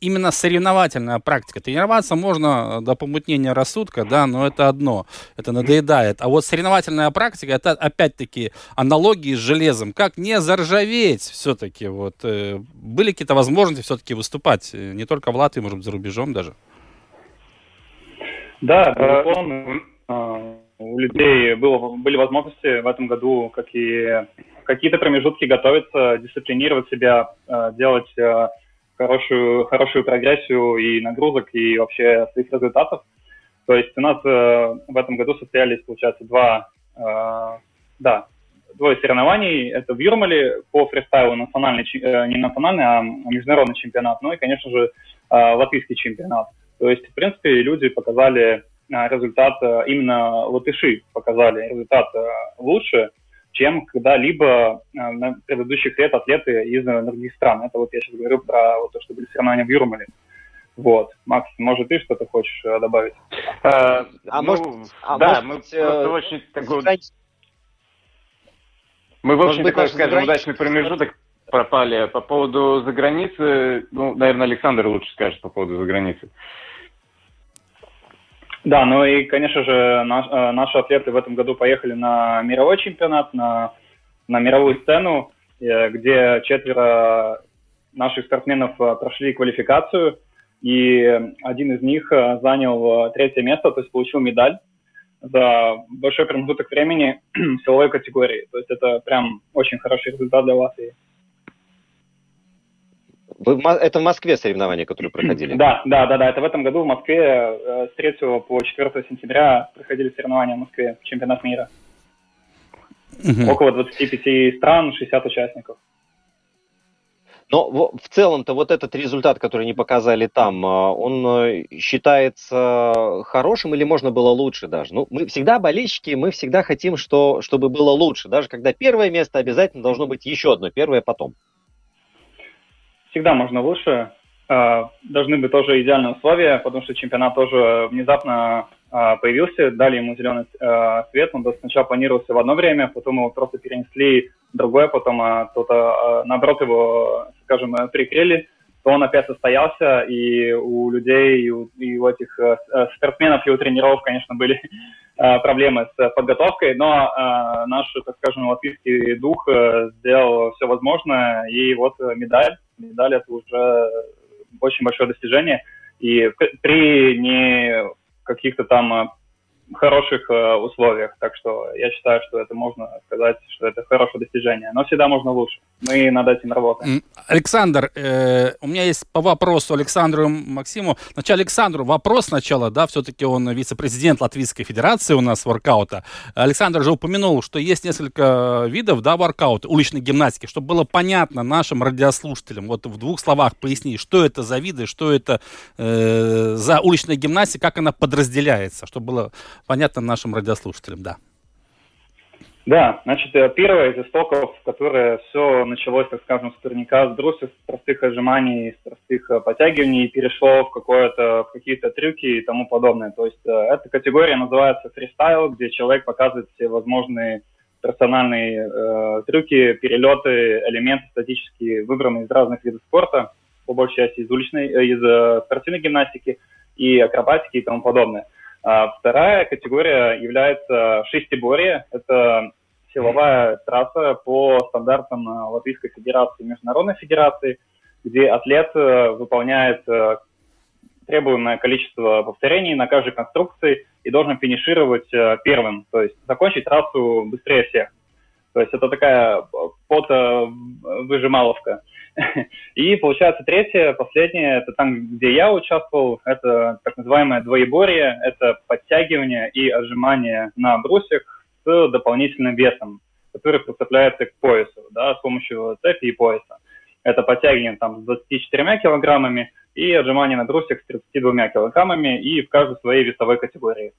именно соревновательная практика. Тренироваться можно до помутнения рассудка, да, но это одно, это надоедает. А вот соревновательная практика, это опять-таки аналогии с железом. Как не заржаветь все-таки? Вот, э, были какие-то возможности все-таки выступать, э, не только в Латвии, может быть, за рубежом даже? Да, безусловно, у людей было, были возможности в этом году, как и какие-то промежутки готовиться, дисциплинировать себя, а, делать а, хорошую, хорошую прогрессию и нагрузок, и вообще своих результатов. То есть у нас в этом году состоялись, получается, два, да, двое соревнований. Это в Юрмале по фристайлу национальный, э, не национальный, а международный чемпионат. Ну и, конечно же, латвийский чемпионат. То есть, в принципе, люди показали результат, именно латыши показали результат лучше, чем когда-либо на предыдущих лет атлеты из других стран. Это вот я сейчас говорю про вот то, что были соревнования в Юрмале. Вот. Макс, может, ты что-то хочешь добавить? А, а ну, может, а да, может, мы быть, просто очень такой... Мы, в общем, такой, скажем, удачный промежуток пропали. По поводу заграницы, ну, наверное, Александр лучше скажет по поводу заграницы. Да, ну и, конечно же, наш, э, наши атлеты в этом году поехали на мировой чемпионат, на, на мировую сцену, э, где четверо наших спортсменов прошли квалификацию, и один из них занял третье место, то есть получил медаль за большой промежуток времени в силовой категории. То есть это прям очень хороший результат для Латвии. Вы, это в Москве соревнования, которые проходили? Да, да, да, да. Это в этом году в Москве э, с 3 по 4 сентября проходили соревнования в Москве, чемпионат мира. Угу. Около 25 стран, 60 участников. Но в целом-то вот этот результат, который они показали там, а, он э, считается хорошим или можно было лучше даже? Ну, мы всегда болельщики, мы всегда хотим, что, чтобы было лучше. Даже когда первое место, обязательно должно быть еще одно, первое потом. Всегда можно лучше. А, должны быть тоже идеальные условия, потому что чемпионат тоже внезапно а, появился, дали ему зеленый свет. Он сначала планировался в одно время, потом его просто перенесли другое, потом кто-то, наоборот, его, скажем, прикрыли, то он опять состоялся, и у людей, и у, и у этих а, спортсменов, и у тренеров, конечно, были а, проблемы с подготовкой, но а, наш, так скажем, латвийский дух а, сделал все возможное, и вот медаль, медаль это уже очень большое достижение, и при не каких-то там хороших э, условиях. Так что я считаю, что это можно сказать, что это хорошее достижение. Но всегда можно лучше. Мы над этим работаем. Александр, э, у меня есть по вопросу Александру Максиму. Сначала Александру вопрос сначала, да, все-таки он вице-президент Латвийской Федерации у нас воркаута. Александр же упомянул, что есть несколько видов, да, воркаута, уличной гимнастики, чтобы было понятно нашим радиослушателям. Вот в двух словах поясни, что это за виды, что это э, за уличная гимнастика, как она подразделяется, чтобы было понятно нашим радиослушателям, да. Да, значит, э, первое из истоков, которое все началось, так скажем, с турника, с брусьев, с простых отжиманий, с простых э, подтягиваний перешло в, какое-то, в какие-то трюки и тому подобное. То есть э, эта категория называется фристайл, где человек показывает все возможные персональные э, трюки, перелеты, элементы статические, выбранные из разных видов спорта, по большей части из уличной, из э, спортивной гимнастики и акробатики и тому подобное. А вторая категория является шестиборье. Это силовая трасса по стандартам э, Латвийской Федерации, Международной Федерации, где атлет э, выполняет э, требуемое количество повторений на каждой конструкции и должен финишировать первым, то есть закончить трассу быстрее всех. То есть это такая выжималовка. И получается третье, последнее, это там, где я участвовал, это так называемое двоеборье, это подтягивание и отжимание на брусьях с дополнительным весом, который прицепляется к поясу, да, с помощью цепи и пояса. Это подтягивание там с 24 килограммами и отжимание на брусьях с 32 килограммами и в каждой своей весовой категории.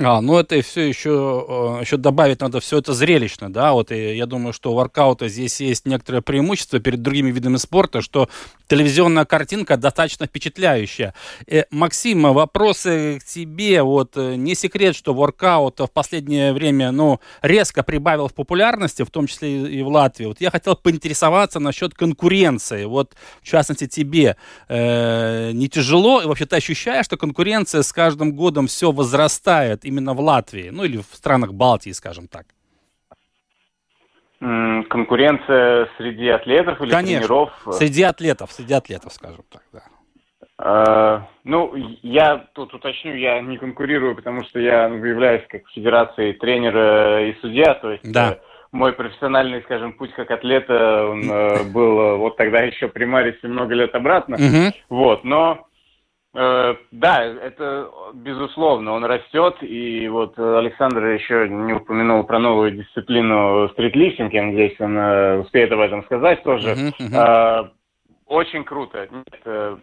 А, ну это все еще, э, еще добавить надо все это зрелищно, да, вот и я думаю, что у воркаута здесь есть некоторое преимущество перед другими видами спорта, что телевизионная картинка достаточно впечатляющая. Э, Максим, вопросы к тебе, вот э, не секрет, что воркаут в последнее время, ну, резко прибавил в популярности, в том числе и в Латвии. Вот я хотел поинтересоваться насчет конкуренции, вот в частности тебе. Э, не тяжело, и вообще ты ощущаешь, что конкуренция с каждым годом все возрастает, именно в Латвии, ну или в странах Балтии, скажем так? Конкуренция среди атлетов или Конечно, тренеров? среди атлетов, среди атлетов, скажем так, да. Uh, ну, я тут уточню, я не конкурирую, потому что я являюсь как федерации тренера и судья, то есть да. Э, мой профессиональный, скажем, путь как атлета, он э, был э, вот тогда еще при Марисе много лет обратно, вот, но Э, да, это безусловно, он растет, и вот Александр еще не упомянул про новую дисциплину стритлифтинг, я надеюсь, он э, успеет об этом сказать тоже. Uh-huh, uh-huh. Очень круто. Нет,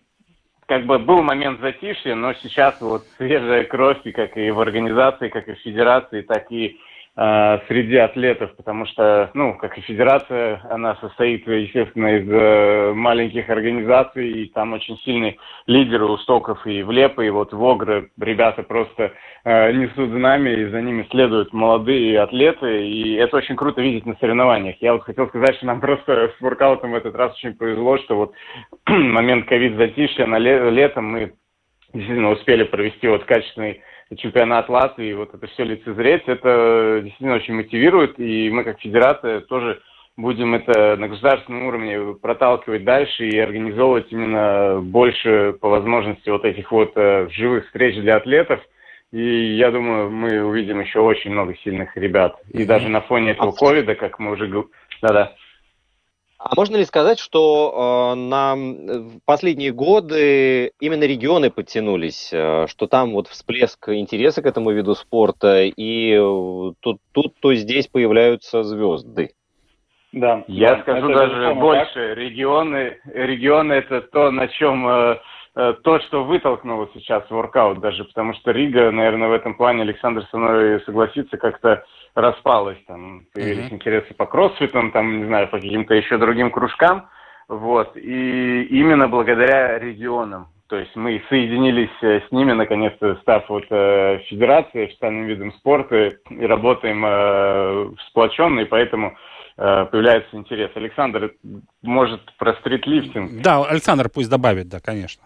как бы был момент затишья, но сейчас вот свежая кровь, и как и в организации, как и в федерации, так и Э, среди атлетов, потому что, ну, как и федерация, она состоит, естественно, из э, маленьких организаций, и там очень сильные лидеры у Стоков и в Лепо, и вот в Огры ребята просто э, несут знамя, и за ними следуют молодые атлеты, и это очень круто видеть на соревнованиях. Я вот хотел сказать, что нам просто с воркаутом в этот раз очень повезло, что вот момент ковид-затишья на ле- летом мы действительно успели провести вот качественный чемпионат Латвии, вот это все лицезреть, это действительно очень мотивирует, и мы как федерация тоже будем это на государственном уровне проталкивать дальше и организовывать именно больше по возможности вот этих вот э, живых встреч для атлетов. И я думаю, мы увидим еще очень много сильных ребят. И даже на фоне этого ковида, как мы уже. Да-да. А можно ли сказать, что э, на последние годы именно регионы подтянулись, э, что там вот всплеск интереса к этому виду спорта, и э, тут, тут то здесь появляются звезды? Да. Я да, скажу даже больше. Так. Регионы, регионы это то, на чем э, э, то, что вытолкнуло сейчас воркаут даже, потому что Рига, наверное, в этом плане Александр со мной согласится, как-то распалась. Там появились mm-hmm. интересы по кроссфитам, там, не знаю, по каким-то еще другим кружкам. Вот. И именно благодаря регионам. То есть мы соединились э, с ними, наконец-то, став вот э, федерацией, официальным видом спорта, и работаем э, сплоченно, и поэтому Э, появляется интерес. Александр, может, про стритлифтинг? Да, Александр пусть добавит, да, конечно.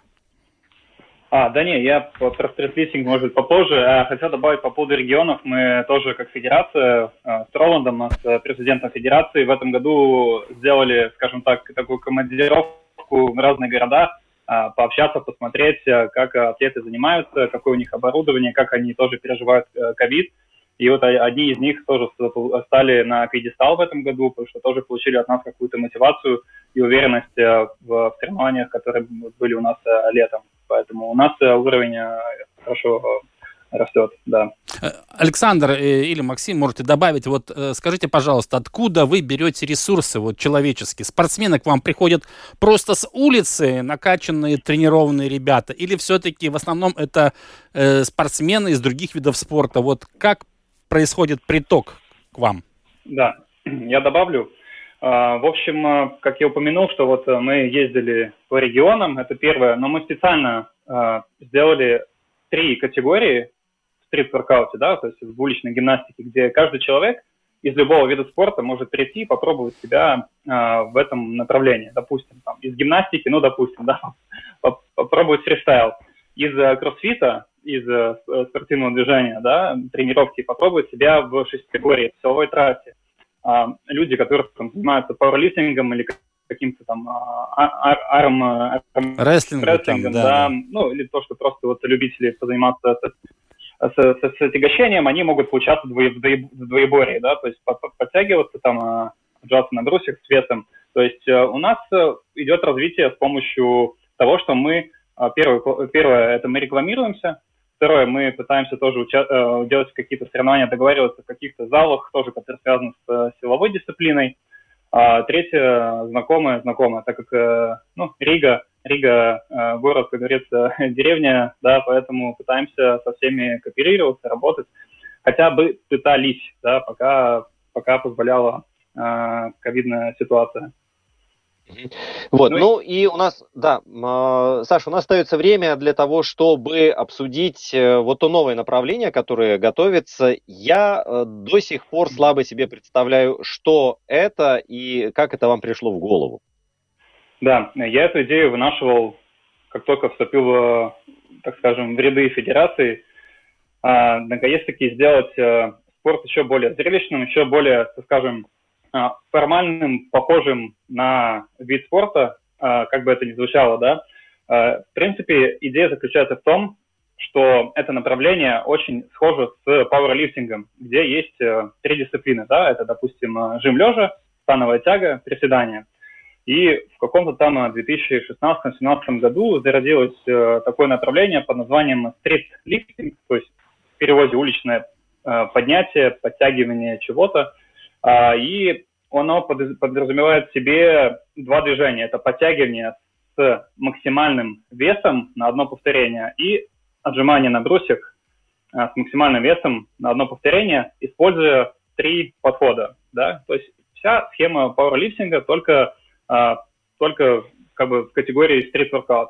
А, да не, я про стритлифтинг, может, попозже. А хотел добавить по поводу регионов. Мы тоже, как федерация, э, с Роландом, с президентом федерации, в этом году сделали, скажем так, такую командировку в разные города, э, пообщаться, посмотреть, как атлеты занимаются, какое у них оборудование, как они тоже переживают ковид. И вот одни из них тоже стали на пьедестал в этом году, потому что тоже получили от нас какую-то мотивацию и уверенность э, в соревнованиях, которые были у нас э, летом. Поэтому у нас э, уровень хорошо растет, да. Александр или Максим, можете добавить, вот скажите, пожалуйста, откуда вы берете ресурсы вот человеческие? Спортсмены к вам приходят просто с улицы, накачанные, тренированные ребята, или все-таки в основном это э, спортсмены из других видов спорта? Вот как происходит приток к вам? Да, я добавлю. А, в общем, а, как я упомянул, что вот а, мы ездили по регионам, это первое, но мы специально сделали три категории в стрит-воркауте, да, то есть в уличной гимнастике, где каждый человек из любого вида спорта может прийти и попробовать себя в этом направлении. Допустим, там, из гимнастики, ну, допустим, да, попробовать фристайл. Из кроссфита из спортивного движения, да, тренировки, попробовать себя в шестикатегории, в силовой трассе. А, люди, которые там, занимаются пауэрлифтингом или каким-то там а, а, арм, арм рестлингом, да, да, ну или то, что просто вот любители позаниматься с, с, с, отягощением, они могут получаться в, двое, в двоеборье, да, то есть подтягиваться там, отжаться на брусьях с весом. То есть э, у нас э, идет развитие с помощью того, что мы Первое, первое, это мы рекламируемся, Второе, мы пытаемся тоже уча- э, делать какие-то соревнования, договариваться в каких-то залах, тоже, которые связаны с э, силовой дисциплиной. А третье, знакомое, знакомое, так как, э, ну, Рига, Рига, город, как говорится, деревня, да, поэтому пытаемся со всеми кооперироваться, работать. Хотя бы пытались, да, пока, пока позволяла ковидная ситуация. Вот, ну, ну и у нас, да, Саша, у нас остается время для того, чтобы обсудить э, вот то новое направление, которое готовится. Я э, до сих пор слабо себе представляю, что это и как это вам пришло в голову. Да, я эту идею вынашивал, как только вступил, в, так скажем, в ряды федерации. А, наконец-таки сделать э, спорт еще более зрелищным, еще более, так скажем, а, формальным, похожим на вид спорта, а, как бы это ни звучало, да. А, в принципе, идея заключается в том, что это направление очень схоже с пауэрлифтингом, где есть э, три дисциплины, да, это, допустим, жим лежа, становая тяга, приседания. И в каком-то там 2016-2017 году зародилось э, такое направление под названием стритлифтинг, то есть в переводе уличное э, поднятие, подтягивание чего-то. А, и оно подразумевает в себе два движения. Это подтягивание с максимальным весом на одно повторение и отжимание на брусьях а, с максимальным весом на одно повторение, используя три подхода. Да? То есть вся схема пауэрлифтинга только, а, только как бы в категории стрит воркаут.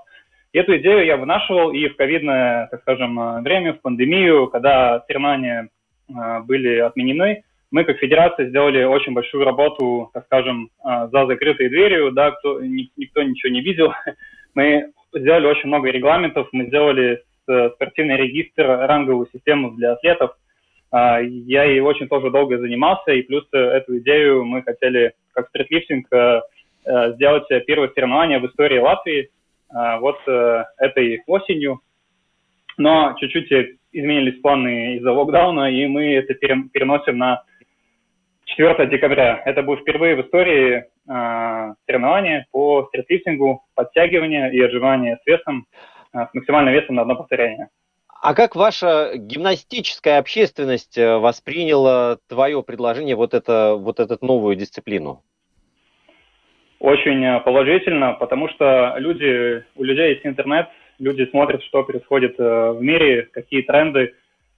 Эту идею я вынашивал и в ковидное, так скажем, время, в пандемию, когда соревнования были отменены, мы как федерация сделали очень большую работу, так скажем, а, за закрытой дверью, да, кто, никто ничего не видел. Мы сделали очень много регламентов, мы сделали спортивный регистр, ранговую систему для атлетов, а, я ей очень тоже долго занимался, и плюс эту идею мы хотели, как стритлифтинг, сделать первое соревнование в истории Латвии вот этой осенью. Но чуть-чуть изменились планы из-за локдауна, и мы это переносим на 4 декабря. Это будет впервые в истории э, соревнования по стритлифтингу, подтягивания и отжимания с весом, э, с максимальным весом на одно повторение. А как ваша гимнастическая общественность э, восприняла твое предложение, вот, это, вот эту новую дисциплину? Очень э, положительно, потому что люди, у людей есть интернет, люди смотрят, что происходит э, в мире, какие тренды,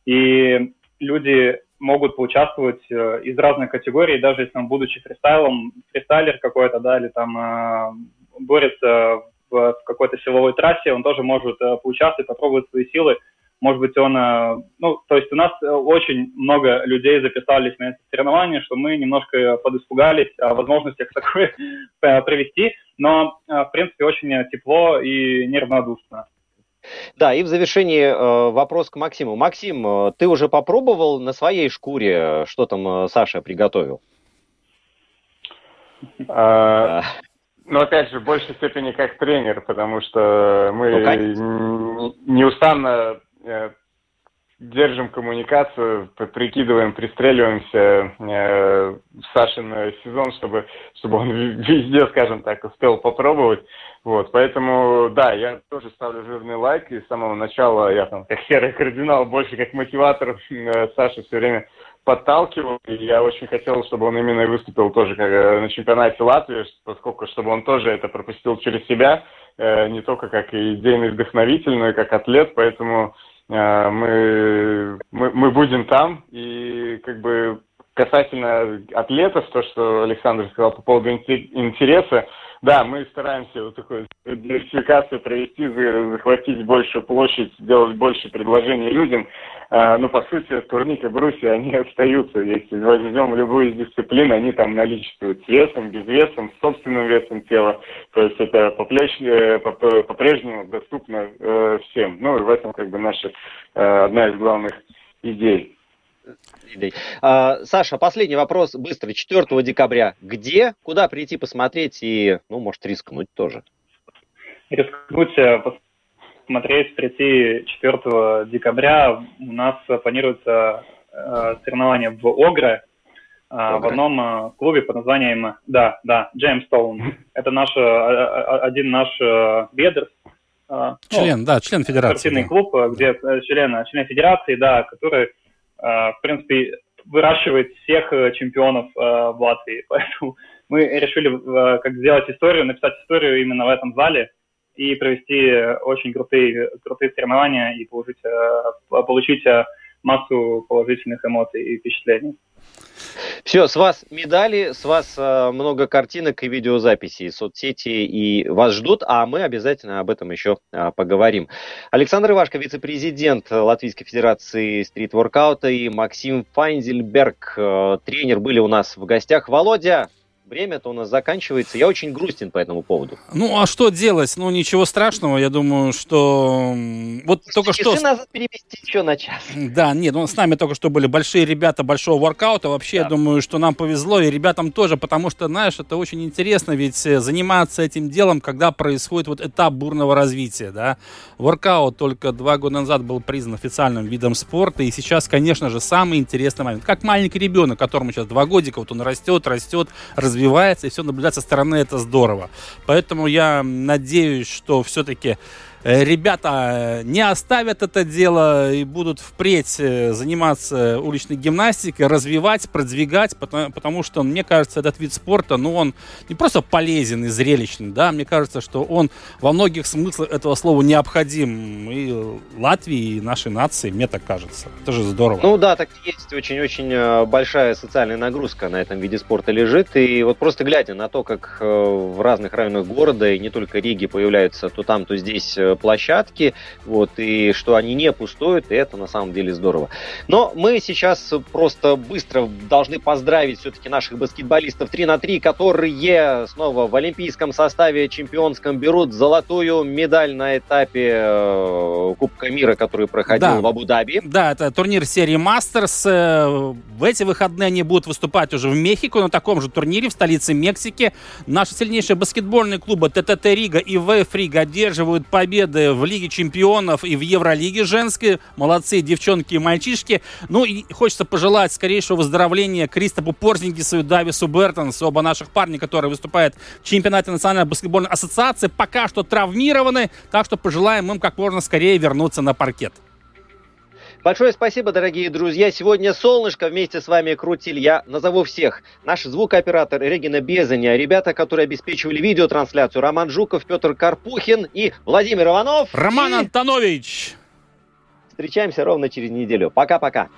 и люди могут поучаствовать э, из разных категорий, даже если он, будучи фристайлом, фристайлер какой-то, да, или там э, борется в, в какой-то силовой трассе, он тоже может э, поучаствовать, попробовать свои силы. Может быть, он, э, ну, то есть у нас очень много людей записались на это соревнование, что мы немножко подиспугались о возможностях такое провести, но, э, в принципе, очень тепло и неравнодушно. Да, и в завершении э, вопрос к Максиму. Максим, э, ты уже попробовал на своей шкуре, что там э, Саша приготовил? А, ну, опять же, в большей степени как тренер, потому что мы ну, неустанно э, держим коммуникацию, прикидываем, пристреливаемся э, в Сашин сезон, чтобы, чтобы он везде, скажем так, успел попробовать. Вот, поэтому, да, я тоже ставлю жирный лайк, и с самого начала я там, как серый кардинал, больше как мотиватор э, Саши все время подталкивал, и я очень хотел, чтобы он именно выступил тоже как, э, на чемпионате Латвии, поскольку чтобы он тоже это пропустил через себя, э, не только как идейный вдохновитель, но и как атлет, поэтому Э, мы, мы, мы будем там, и как бы касательно атлетов, то, что Александр сказал по поводу интереса, да, мы стараемся вот такую диверсификацию провести, захватить большую площадь, сделать больше предложений людям. А, но, по сути, турники Бруси, они остаются. Если возьмем любую из дисциплин, они там наличествуют с весом, без весом, с собственным весом тела. То есть это э, по-прежнему доступно э, всем. Ну, и в этом как бы наша э, одна из главных идей. А, Саша, последний вопрос быстро. 4 декабря. Где? Куда прийти посмотреть и, ну, может, рискнуть тоже? Рискнуть, э, посмотреть, прийти 4 декабря. У нас планируется э, соревнование в Огре, э, в одном э, клубе под названием, да, да, Джеймстоун. Это наш, один наш бедер, Член, ну, да, член федерации. Спортивный да. клуб, где член, член федерации, да, который Э, в принципе, выращивает всех э, чемпионов э, в Латвии. Поэтому мы решили как сделать историю, написать историю именно в этом зале и провести очень крутые, крутые соревнования и получить, получить массу положительных эмоций и впечатлений. Все, с вас медали, с вас э, много картинок и видеозаписей, соцсети и вас ждут, а мы обязательно об этом еще э, поговорим. Александр Ивашко, вице-президент Латвийской Федерации стрит-воркаута и Максим Файнзельберг, э, тренер, были у нас в гостях. Володя, время-то у нас заканчивается. Я очень грустен по этому поводу. Ну, а что делать? Ну, ничего страшного. Я думаю, что... Вот Часы только что... назад перевести еще на час. Да, нет, ну, с нами только что были большие ребята большого воркаута. Вообще, да. я думаю, что нам повезло, и ребятам тоже, потому что, знаешь, это очень интересно, ведь э, заниматься этим делом, когда происходит вот этап бурного развития, да. Воркаут только два года назад был признан официальным видом спорта, и сейчас, конечно же, самый интересный момент. Как маленький ребенок, которому сейчас два годика, вот он растет, растет, развивается развивается, и все наблюдать со стороны это здорово. Поэтому я надеюсь, что все-таки ребята э, не оставят это дело и будут впредь э, заниматься уличной гимнастикой, развивать, продвигать, потому, потому что, мне кажется, этот вид спорта, ну, он не просто полезен и зрелищный, да, мне кажется, что он во многих смыслах этого слова необходим и Латвии, и нашей нации, мне так кажется. Это же здорово. Ну да, так есть. Очень-очень большая социальная нагрузка на этом виде спорта лежит. И вот просто глядя на то, как в разных районах города, и не только Риги, появляются то там, то здесь площадки, вот, и что они не пустуют, и это на самом деле здорово. Но мы сейчас просто быстро должны поздравить все-таки наших баскетболистов 3 на 3, которые снова в олимпийском составе чемпионском берут золотую медаль на этапе э, Кубка мира, который проходил да. в Абу-Даби. Да, это турнир серии Мастерс. Э, в эти выходные они будут выступать уже в Мехико на таком же турнире в столице Мексики. Наши сильнейшие баскетбольные клубы ТТТ Рига и ВФ Рига одерживают победы в Лиге чемпионов и в Евролиге женской. Молодцы девчонки и мальчишки. Ну и хочется пожелать скорейшего выздоровления Кристопу Порзингису и Давису Бертонс, оба наших парня, которые выступают в чемпионате Национальной баскетбольной ассоциации, пока что травмированы, так что пожелаем им как можно скорее вернуться на паркет. Большое спасибо, дорогие друзья. Сегодня солнышко вместе с вами крутили. Я назову всех. Наш звукооператор Регина Безаня, ребята, которые обеспечивали видеотрансляцию, Роман Жуков, Петр Карпухин и Владимир Иванов. Роман и... Антонович. Встречаемся ровно через неделю. Пока-пока.